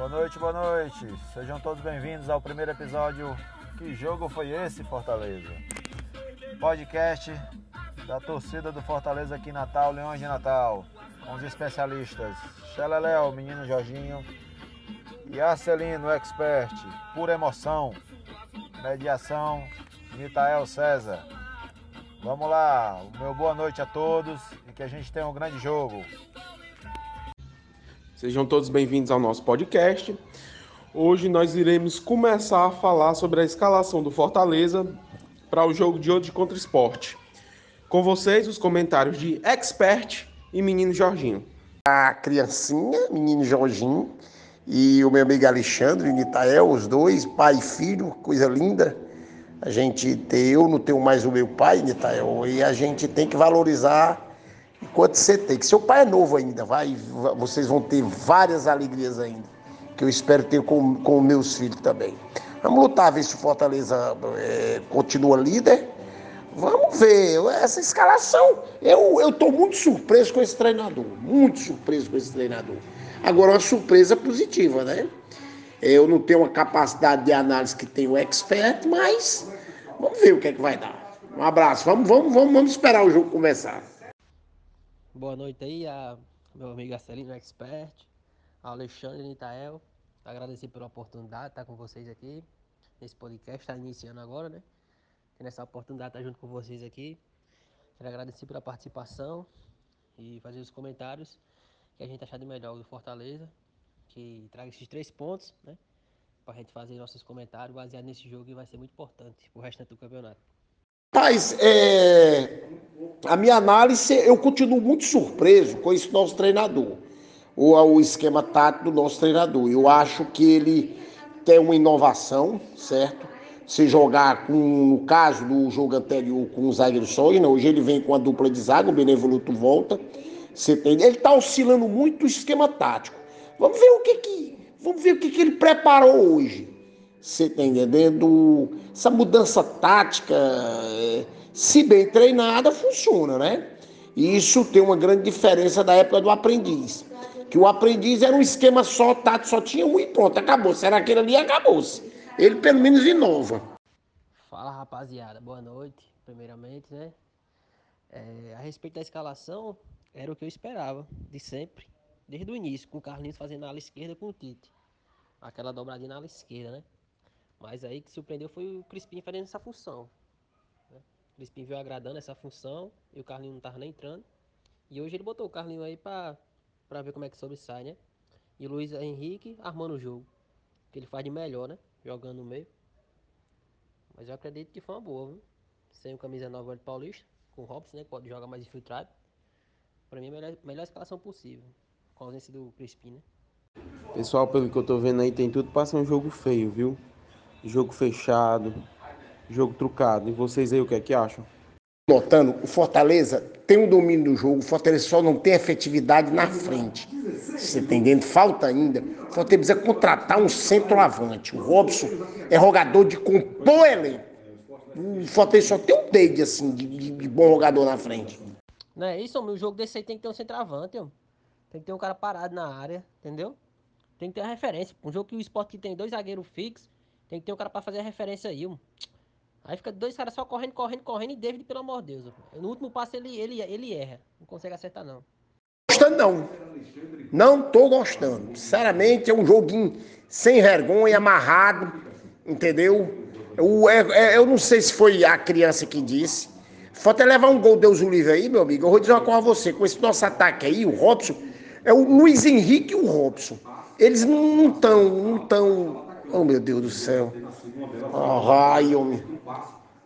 Boa noite, boa noite. Sejam todos bem-vindos ao primeiro episódio. Que jogo foi esse, Fortaleza? Podcast da torcida do Fortaleza aqui em Natal, Leões de Natal, com os especialistas Xeleléu, menino Jorginho e Arcelino, expert, pura emoção, mediação, Mitael César. Vamos lá, o meu boa noite a todos e que a gente tenha um grande jogo. Sejam todos bem-vindos ao nosso podcast. Hoje nós iremos começar a falar sobre a escalação do Fortaleza para o jogo de hoje contra o Esporte. Com vocês, os comentários de Expert e Menino Jorginho. A criancinha, Menino Jorginho, e o meu amigo Alexandre Nitael, os dois, pai e filho, coisa linda. A gente tem, eu não tenho mais o meu pai, Nitael, e a gente tem que valorizar enquanto você tem. Que seu pai é novo ainda, vai, vocês vão ter várias alegrias ainda, que eu espero ter com, com meus filhos também. Vamos lutar, ver se o Fortaleza é, continua líder. Vamos ver, essa escalação. Eu estou muito surpreso com esse treinador, muito surpreso com esse treinador. Agora, uma surpresa positiva, né? Eu não tenho uma capacidade de análise que tem o expert, mas vamos ver o que é que vai dar. Um abraço, vamos, vamos, vamos, vamos esperar o jogo começar. Boa noite aí, a meu amigo Arcelino Expert, Alexandre Nitael. Agradecer pela oportunidade de estar com vocês aqui nesse podcast, está iniciando agora, né? Tendo essa oportunidade de estar junto com vocês aqui. Quero agradecer pela participação e fazer os comentários que a gente achar de melhor do Fortaleza, que traga esses três pontos, né? Para a gente fazer nossos comentários baseado nesse jogo que vai ser muito importante pro restante do campeonato. Mas é, a minha análise, eu continuo muito surpreso com esse nosso treinador, ou o esquema tático do nosso treinador. Eu acho que ele tem uma inovação, certo? Se jogar com, no caso do jogo anterior, com o zagueiro né? hoje ele vem com a dupla de zaga, o Benevoluto volta. Você tem, ele está oscilando muito o esquema tático. Vamos ver o que que, vamos ver o que, que ele preparou hoje. Você está entendendo? Essa mudança tática, é, se bem treinada, funciona, né? E isso tem uma grande diferença da época do aprendiz. Que o aprendiz era um esquema só, tático, só tinha um e pronto, acabou. Será aquele ali acabou-se. Ele pelo menos inova. Fala rapaziada, boa noite, primeiramente, né? É, a respeito da escalação, era o que eu esperava, de sempre, desde o início, com o Carlinhos fazendo a ala esquerda com o Tite. Aquela dobradinha na ala esquerda, né? Mas aí que surpreendeu foi o Crispim fazendo essa função. Né? O Crispim veio agradando essa função e o Carlinho não tava nem entrando. E hoje ele botou o Carlinho aí pra ver como é que sobressai, né? E o Luiz Henrique armando o jogo. Que ele faz de melhor, né? Jogando no meio. Mas eu acredito que foi uma boa, viu? Sem o camisa nova de Paulista, com o Robson, né? Que pode jogar mais infiltrado. Pra mim é a melhor, melhor escalação possível. Com a ausência do Crispim, né? Pessoal, pelo que eu tô vendo aí, tem tudo pra ser um jogo feio, viu? Jogo fechado, jogo trucado. E vocês aí o que é que acham? Notando, o Fortaleza tem um domínio do jogo, o Fortaleza só não tem efetividade na frente. Você tá entendendo? Falta ainda. O Fortaleza precisa contratar um centroavante. O Robson é jogador de compor elenco. O Fortaleza só tem um dedo assim, de, de, bom jogador na frente. Não é isso, o jogo desse aí tem que ter um centroavante, ó. tem que ter um cara parado na área, entendeu? Tem que ter uma referência. Um jogo que o esporte tem dois zagueiros fixos, tem que ter um cara pra fazer a referência aí, mano. Aí fica dois caras só correndo, correndo, correndo e David, pelo amor de Deus. No último passo ele, ele, ele erra. Não consegue acertar, não. Gostando não. Não tô gostando. Sinceramente, é um joguinho sem vergonha, amarrado. Entendeu? Eu, é, é, eu não sei se foi a criança que disse. Falta levar um gol, Deus o livre aí, meu amigo. Eu vou dizer uma coisa a você. Com esse nosso ataque aí, o Robson, é o Luiz Henrique e o Robson. Eles não estão, não estão Oh, meu Deus do céu. Oh, raio, homem.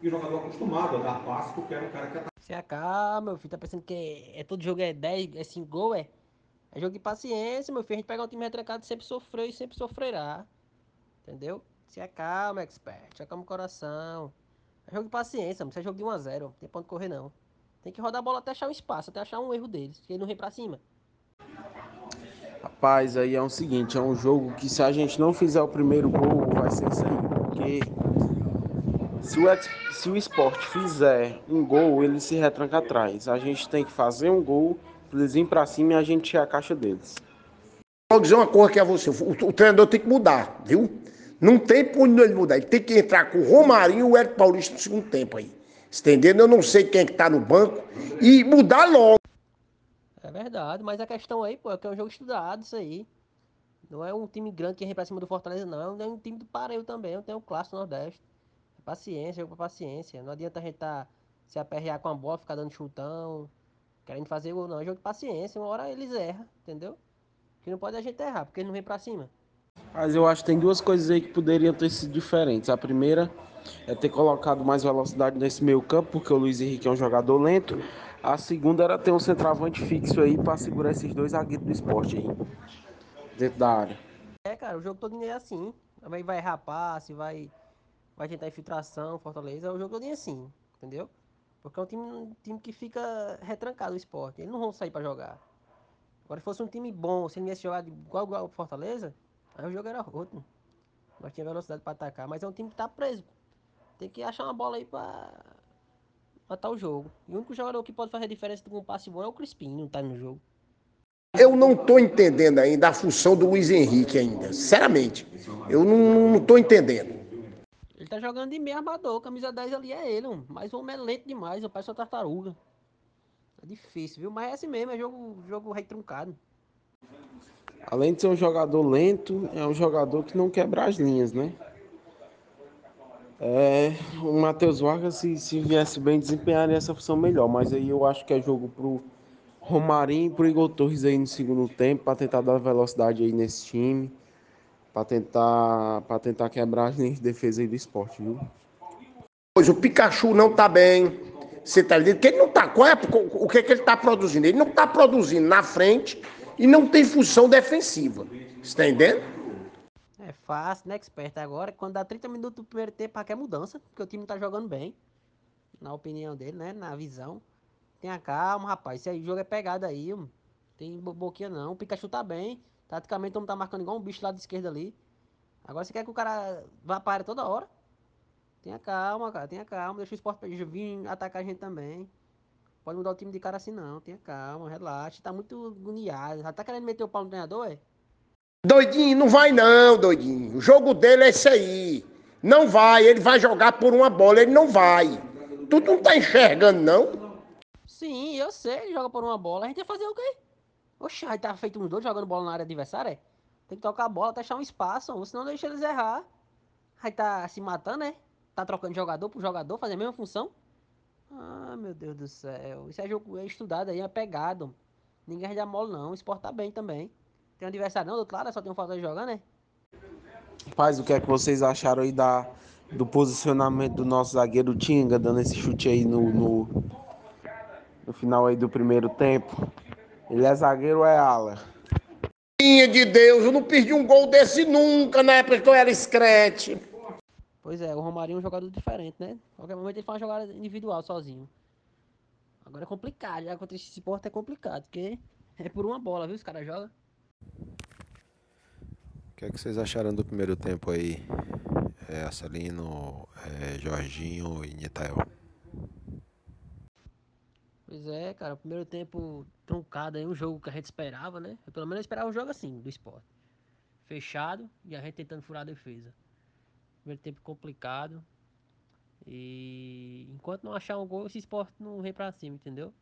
E o jogador acostumado a dar passe porque era um cara que tá. Se acalma, meu filho. Tá pensando que é, todo jogo é 10, é 5 gols, é? É jogo de paciência, meu filho. A gente pega um time retrancado sempre sofreu e sempre sofrerá. Entendeu? Se acalma, expert. Acalma o coração. É jogo de paciência, não é jogo de 1x0. Não tem ponto correr, não. Tem que rodar a bola até achar um espaço, até achar um erro deles. Que ele não vem pra cima. Rapaz, aí é o seguinte, é um jogo que se a gente não fizer o primeiro gol, vai ser isso aí. Porque se o, se o esporte fizer um gol, ele se retranca atrás. A gente tem que fazer um gol, eles virem pra cima e a gente é a caixa deles. Vou dizer uma coisa que é você, o, o treinador tem que mudar, viu? Não tem por onde ele mudar. Ele tem que entrar com o Romarinho e o Hélio Paulista no segundo tempo aí. Entendendo? Eu não sei quem é que tá no banco. E mudar logo. Verdade, mas a questão aí, pô, é que é um jogo estudado isso aí. Não é um time grande que vem pra cima do Fortaleza, não. É um time do Pareio também. Tem um clássico Nordeste. É paciência, jogo pra paciência. Não adianta a gente tá se aperrear com a bola, ficar dando chutão, querendo fazer gol, não. É jogo de paciência. Uma hora eles erram, entendeu? Que não pode a gente errar, porque eles não vem pra cima. Mas eu acho que tem duas coisas aí que poderiam ter sido diferentes. A primeira é ter colocado mais velocidade nesse meio campo, porque o Luiz Henrique é um jogador lento. A segunda era ter um centroavante fixo aí para segurar esses dois zagueiros do esporte aí, dentro da área. É, cara, o jogo todo é assim. Também vai errar passe, vai, vai tentar infiltração, Fortaleza. O jogo todo é assim, entendeu? Porque é um time, um time que fica retrancado o esporte. Eles não vão sair para jogar. Agora, se fosse um time bom, se ele viesse jogar igual, o Fortaleza, aí o jogo era outro. Nós tinha velocidade para atacar. Mas é um time que tá preso. Tem que achar uma bola aí pra matar o jogo. E o único jogador que pode fazer diferença com um passe bom é o Crispim, não tá no jogo. Eu não tô entendendo ainda a função do Luiz Henrique ainda. Sinceramente. Eu não, não tô entendendo. Ele tá jogando de meio armador, camisa 10 ali é ele, mano. mas o homem é lento demais, o pai só tartaruga. É difícil, viu? Mas é assim mesmo, é jogo, jogo retruncado. Além de ser um jogador lento, é um jogador que não quebra as linhas, né? É, o Matheus Vargas, se, se viesse bem, desempenharia essa função melhor. Mas aí eu acho que é jogo pro Romarinho e pro Igor Torres aí no segundo tempo, para tentar dar velocidade aí nesse time, para tentar, pra tentar quebrar as linhas de defesa aí do esporte, viu? Pois o Pikachu não tá bem. Você tá ligado? Que ele não tá. Qual é, o que, é que ele tá produzindo? Ele não tá produzindo na frente e não tem função defensiva. Você tá entendendo? É fácil, né, expert? Agora, quando dá 30 minutos do primeiro tempo, quer mudança, porque o time tá jogando bem. Na opinião dele, né? Na visão. Tenha calma, rapaz. Esse aí, jogo é pegado aí, mano. Tem boquinha não. O Pikachu tá bem. Taticamente, o homem tá marcando igual um bicho lá de esquerda ali. Agora você quer que o cara vá para área toda hora? Tenha calma, cara. Tenha calma. Deixa o esporte vir atacar a gente também. Pode mudar o time de cara assim não. Tenha calma, relaxa. Tá muito agoniado. Já tá querendo meter o pau no treinador, é? Doidinho, não vai não, doidinho. O jogo dele é esse aí. Não vai, ele vai jogar por uma bola, ele não vai. Tu não tá enxergando, não? Sim, eu sei, ele joga por uma bola. A gente vai fazer o quê? Oxe, aí tá feito uns dois jogando bola na área adversária, é? Tem que tocar a bola, até achar um espaço, senão deixa eles errar. Aí tá se matando, né? Tá trocando jogador por jogador, fazendo a mesma função. Ah, meu Deus do céu. Isso é jogo é estudado aí, é pegado. Ninguém dá mole não, o esporte tá bem também. Tem um adversário não, do outro lado, só tem um falta de jogar, né? Paz, o que é que vocês acharam aí da, do posicionamento do nosso zagueiro Tinga, dando esse chute aí no, no, no final aí do primeiro tempo? Ele é zagueiro ou é ala? Minha de Deus, eu não perdi um gol desse nunca na época que eu era escrete. Pois é, o Romarinho é um jogador diferente, né? Qualquer momento ele faz uma jogada individual sozinho. Agora é complicado, já contra esse esporte é complicado, porque é por uma bola, viu? Os caras jogam. O que, é que vocês acharam do primeiro tempo aí? É, é, Jorginho e Nitael. Pois é, cara, o primeiro tempo truncado aí, um jogo que a gente esperava, né? Eu, pelo menos eu esperava um jogo assim, do esporte. Fechado e a gente tentando furar a defesa. Primeiro tempo complicado. E enquanto não achar um gol, esse esporte não vem pra cima, entendeu?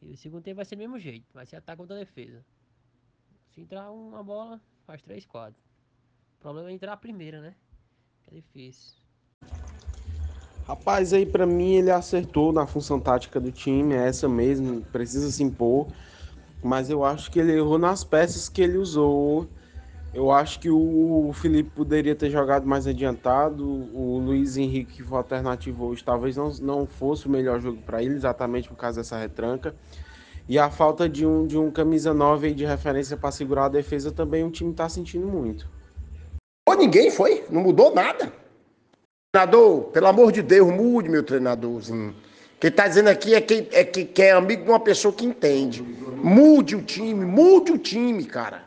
E o segundo tempo vai ser do mesmo jeito, vai ser ataque contra a defesa. Se entrar uma bola, faz 3, 4. O problema é entrar a primeira, né? É difícil. Rapaz, aí pra mim ele acertou na função tática do time, é essa mesmo, precisa se impor. Mas eu acho que ele errou nas peças que ele usou. Eu acho que o Felipe poderia ter jogado mais adiantado. O Luiz Henrique, que foi alternativo hoje, talvez não, não fosse o melhor jogo para ele, exatamente por causa dessa retranca. E a falta de um, de um camisa 9 de referência para segurar a defesa também o time está sentindo muito. Ou ninguém foi, não mudou nada. Treinador, pelo amor de Deus, mude, meu treinadorzinho. Quem está dizendo aqui é que, é que, que é amigo de uma pessoa que entende. Mude o time, mude o time, cara.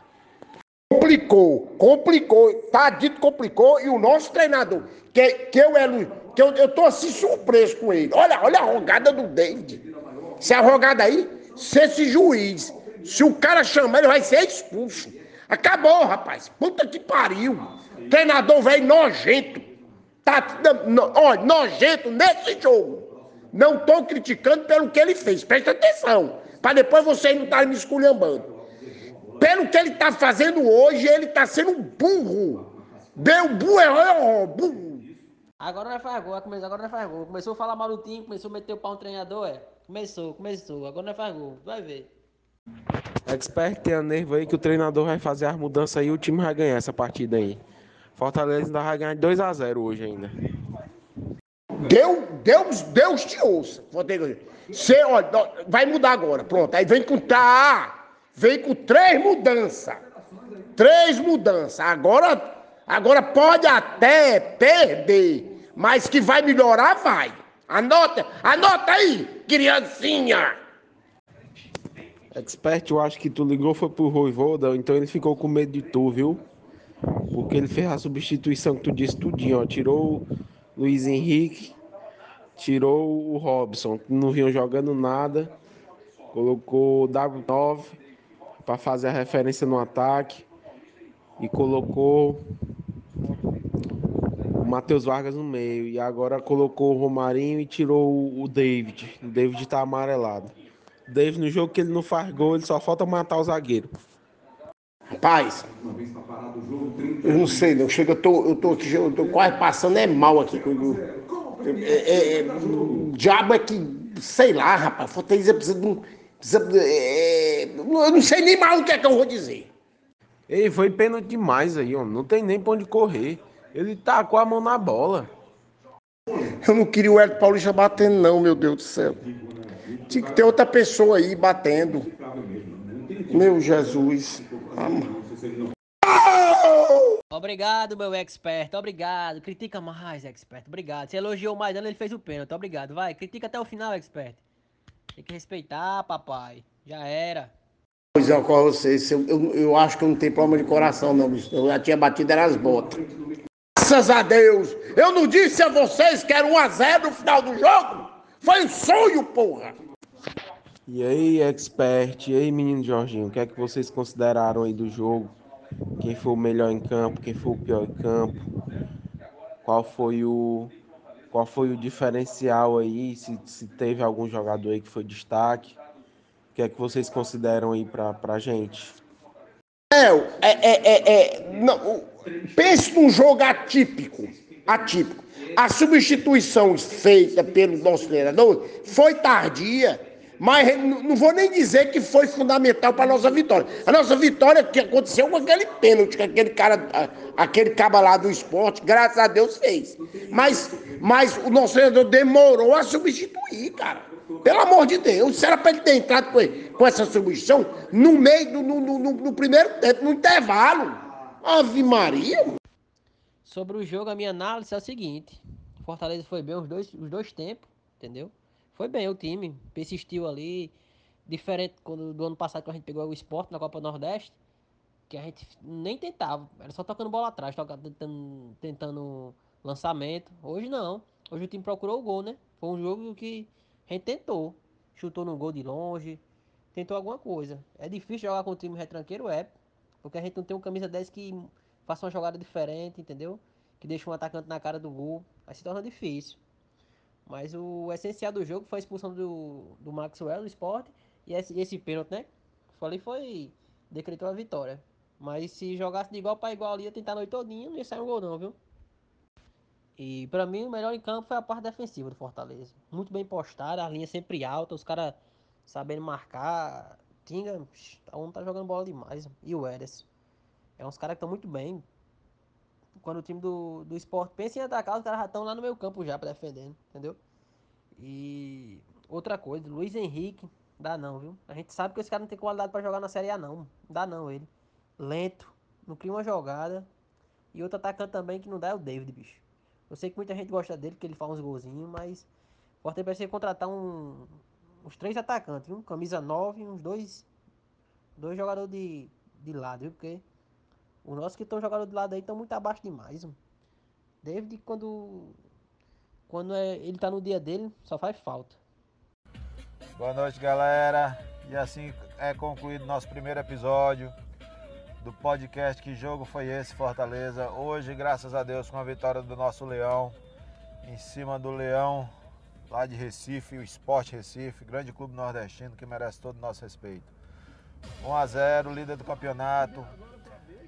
Complicou, complicou, tá dito complicou, e o nosso treinador, que, que eu era, que eu, eu tô assim surpreso com ele. Olha, olha a rogada do David. Se a rogada aí, se esse juiz, se o cara chamar, ele vai ser expulso. Acabou, rapaz. Puta que pariu. Treinador velho nojento. Tá, no, olha, nojento nesse jogo. Não tô criticando pelo que ele fez. Presta atenção. Para depois você não estar tá me esculhambando. Pelo que ele tá fazendo hoje, ele tá sendo burro. Deu burro, burro. Agora não faz gol, agora não faz gol. Começou a falar mal do time, começou a meter o pau no treinador, é. Começou, começou. Agora não faz gol. Vai ver. Expert tenha nervo aí que o treinador vai fazer as mudanças aí e o time vai ganhar essa partida aí. Fortaleza ainda vai ganhar de 2x0 hoje ainda. Deu, Deus, Deus te ouça. Você, olha, vai mudar agora. Pronto. Aí vem com tá, vem com três mudanças. Três mudanças. Agora, agora pode até perder, mas que vai melhorar, vai. Anota, anota aí, criancinha. Expert, eu acho que tu ligou foi pro Voivoda, então ele ficou com medo de tu, viu? Porque ele fez a substituição que tu disse tudinho, ó. Tirou o Luiz Henrique, tirou o Robson, não vinham jogando nada. Colocou o W9 para fazer a referência no ataque. E colocou Matheus Vargas no meio. E agora colocou o Romarinho e tirou o David. O David tá amarelado. Davis, no jogo que ele não faz gol, ele só falta matar o zagueiro. Rapaz, eu não sei, não. Chega, eu tô, eu tô aqui, eu tô quase passando é mal aqui. É, é, é, o diabo é que, sei lá, rapaz, Fortaleza precisa de um. Precisa, é, eu não sei nem mais o que é que eu vou dizer. Ei, foi pênalti demais aí, ó. Não tem nem pra onde correr. Ele tacou a mão na bola. Eu não queria o Hélio Paulista batendo, não, meu Deus do céu. Tinha que ter outra pessoa aí batendo. Meu Jesus. Obrigado, meu expert. Obrigado. Critica mais, expert. Obrigado. Você elogiou mais ele fez o pênalti. Obrigado. Vai, critica até o final, expert. Tem que respeitar, papai. Já era. Pois é, com vocês. Eu, eu, eu, acho que eu não tenho problema de coração, não. Eu já tinha batido era as botas. Graças a Deus. Eu não disse a vocês que era 1x0 no final do jogo? Foi um sonho, porra. E aí, expert, e aí, menino Jorginho, o que é que vocês consideraram aí do jogo? Quem foi o melhor em campo, quem foi o pior em campo? Qual foi o qual foi o diferencial aí? Se, se teve algum jogador aí que foi destaque? O que é que vocês consideram aí pra, pra gente? É, é, é, é não, pense num jogo atípico. Atípico. A substituição feita pelo nosso treinador foi tardia mas não vou nem dizer que foi fundamental para a nossa vitória. A nossa vitória que aconteceu com aquele pênalti que aquele cara, aquele caba lá do esporte, graças a Deus fez. Mas, mas o nosso treinador demorou a substituir, cara. Pelo amor de Deus, se era para ele ter entrado com, com essa substituição no meio do no, no, no primeiro tempo, no intervalo. Ave Maria. Sobre o jogo, a minha análise é o seguinte: Fortaleza foi bem os dois, os dois tempos, entendeu? Foi bem o time, persistiu ali. Diferente quando, do ano passado que a gente pegou o esporte na Copa Nordeste, que a gente nem tentava, era só tocando bola atrás, tocando, tentando, tentando lançamento. Hoje não. Hoje o time procurou o gol, né? Foi um jogo que a gente tentou. Chutou no gol de longe, tentou alguma coisa. É difícil jogar com o time retranqueiro, é. Porque a gente não tem um camisa 10 que faça uma jogada diferente, entendeu? Que deixa um atacante na cara do gol. Aí se torna difícil. Mas o essencial do jogo foi a expulsão do, do Maxwell do esporte e esse, esse pênalti, né? Falei foi. decretou a vitória. Mas se jogasse de igual para igual ali, ia tentar a noite todinha, não ia sair um gol não, viu? E para mim o melhor em campo foi a parte defensiva do Fortaleza. Muito bem postada, a linha sempre alta, os caras sabendo marcar. Tinga, um tá jogando bola demais. E o Edes. É uns caras que estão muito bem quando o time do, do esporte pensa em atacar, os caras já estão lá no meio campo já para defendendo, entendeu? E outra coisa, Luiz Henrique, dá não, viu? A gente sabe que esse cara não tem qualidade para jogar na Série A não. Dá não ele. Lento, não cria uma jogada. E outro atacante também que não dá é o David, bicho. Eu sei que muita gente gosta dele porque ele faz uns golzinhos, mas o Fortaleza precisa contratar um, uns três atacantes, viu? Camisa 9 e uns dois dois jogadores de, de lado, viu? Porque os nossos que estão jogando do lado aí estão muito abaixo demais. Mano. David, quando, quando é, ele tá no dia dele, só faz falta. Boa noite, galera. E assim é concluído nosso primeiro episódio. Do podcast Que Jogo Foi Esse Fortaleza. Hoje, graças a Deus, com a vitória do nosso Leão, em cima do Leão lá de Recife, o Esporte Recife, grande clube nordestino que merece todo o nosso respeito. 1 a 0 líder do campeonato.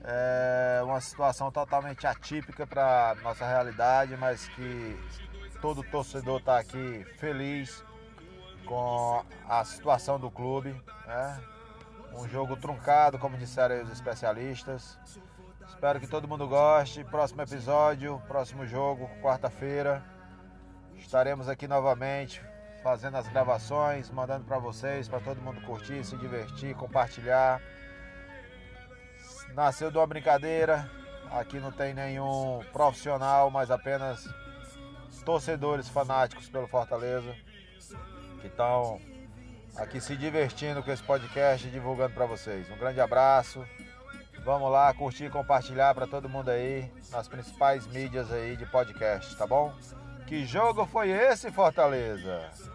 É uma situação totalmente atípica para nossa realidade, mas que todo torcedor está aqui feliz com a situação do clube. Né? Um jogo truncado, como disseram os especialistas. Espero que todo mundo goste. Próximo episódio, próximo jogo, quarta-feira. Estaremos aqui novamente fazendo as gravações, mandando para vocês, para todo mundo curtir, se divertir, compartilhar. Nasceu de uma brincadeira. Aqui não tem nenhum profissional, mas apenas torcedores fanáticos pelo Fortaleza que estão aqui se divertindo com esse podcast e divulgando para vocês. Um grande abraço. Vamos lá curtir e compartilhar para todo mundo aí nas principais mídias aí de podcast, tá bom? Que jogo foi esse, Fortaleza?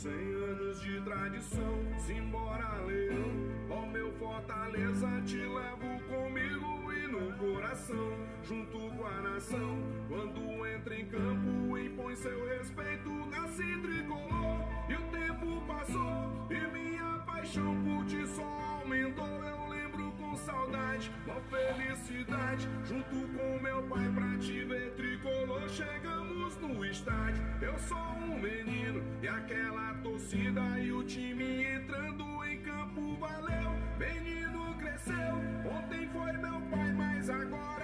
Cem anos de tradição, simbora leão. Ó meu Fortaleza, te levo comigo e no coração, junto com a nação. Quando entra em campo, impõe seu respeito, nasce tricolor. E o tempo passou, e minha paixão por ti só aumentou. Saudade, uma felicidade, junto com meu pai pra te ver tricolor. Chegamos no estádio, eu sou um menino, e aquela torcida e o time entrando em campo valeu. Menino cresceu, ontem foi meu pai, mas agora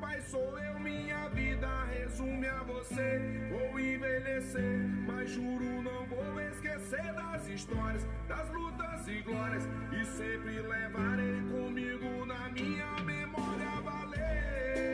Pai sou eu, minha vida resume a você. Vou envelhecer, mas juro não vou esquecer das histórias, das lutas e glórias. E sempre levarei comigo na minha mente.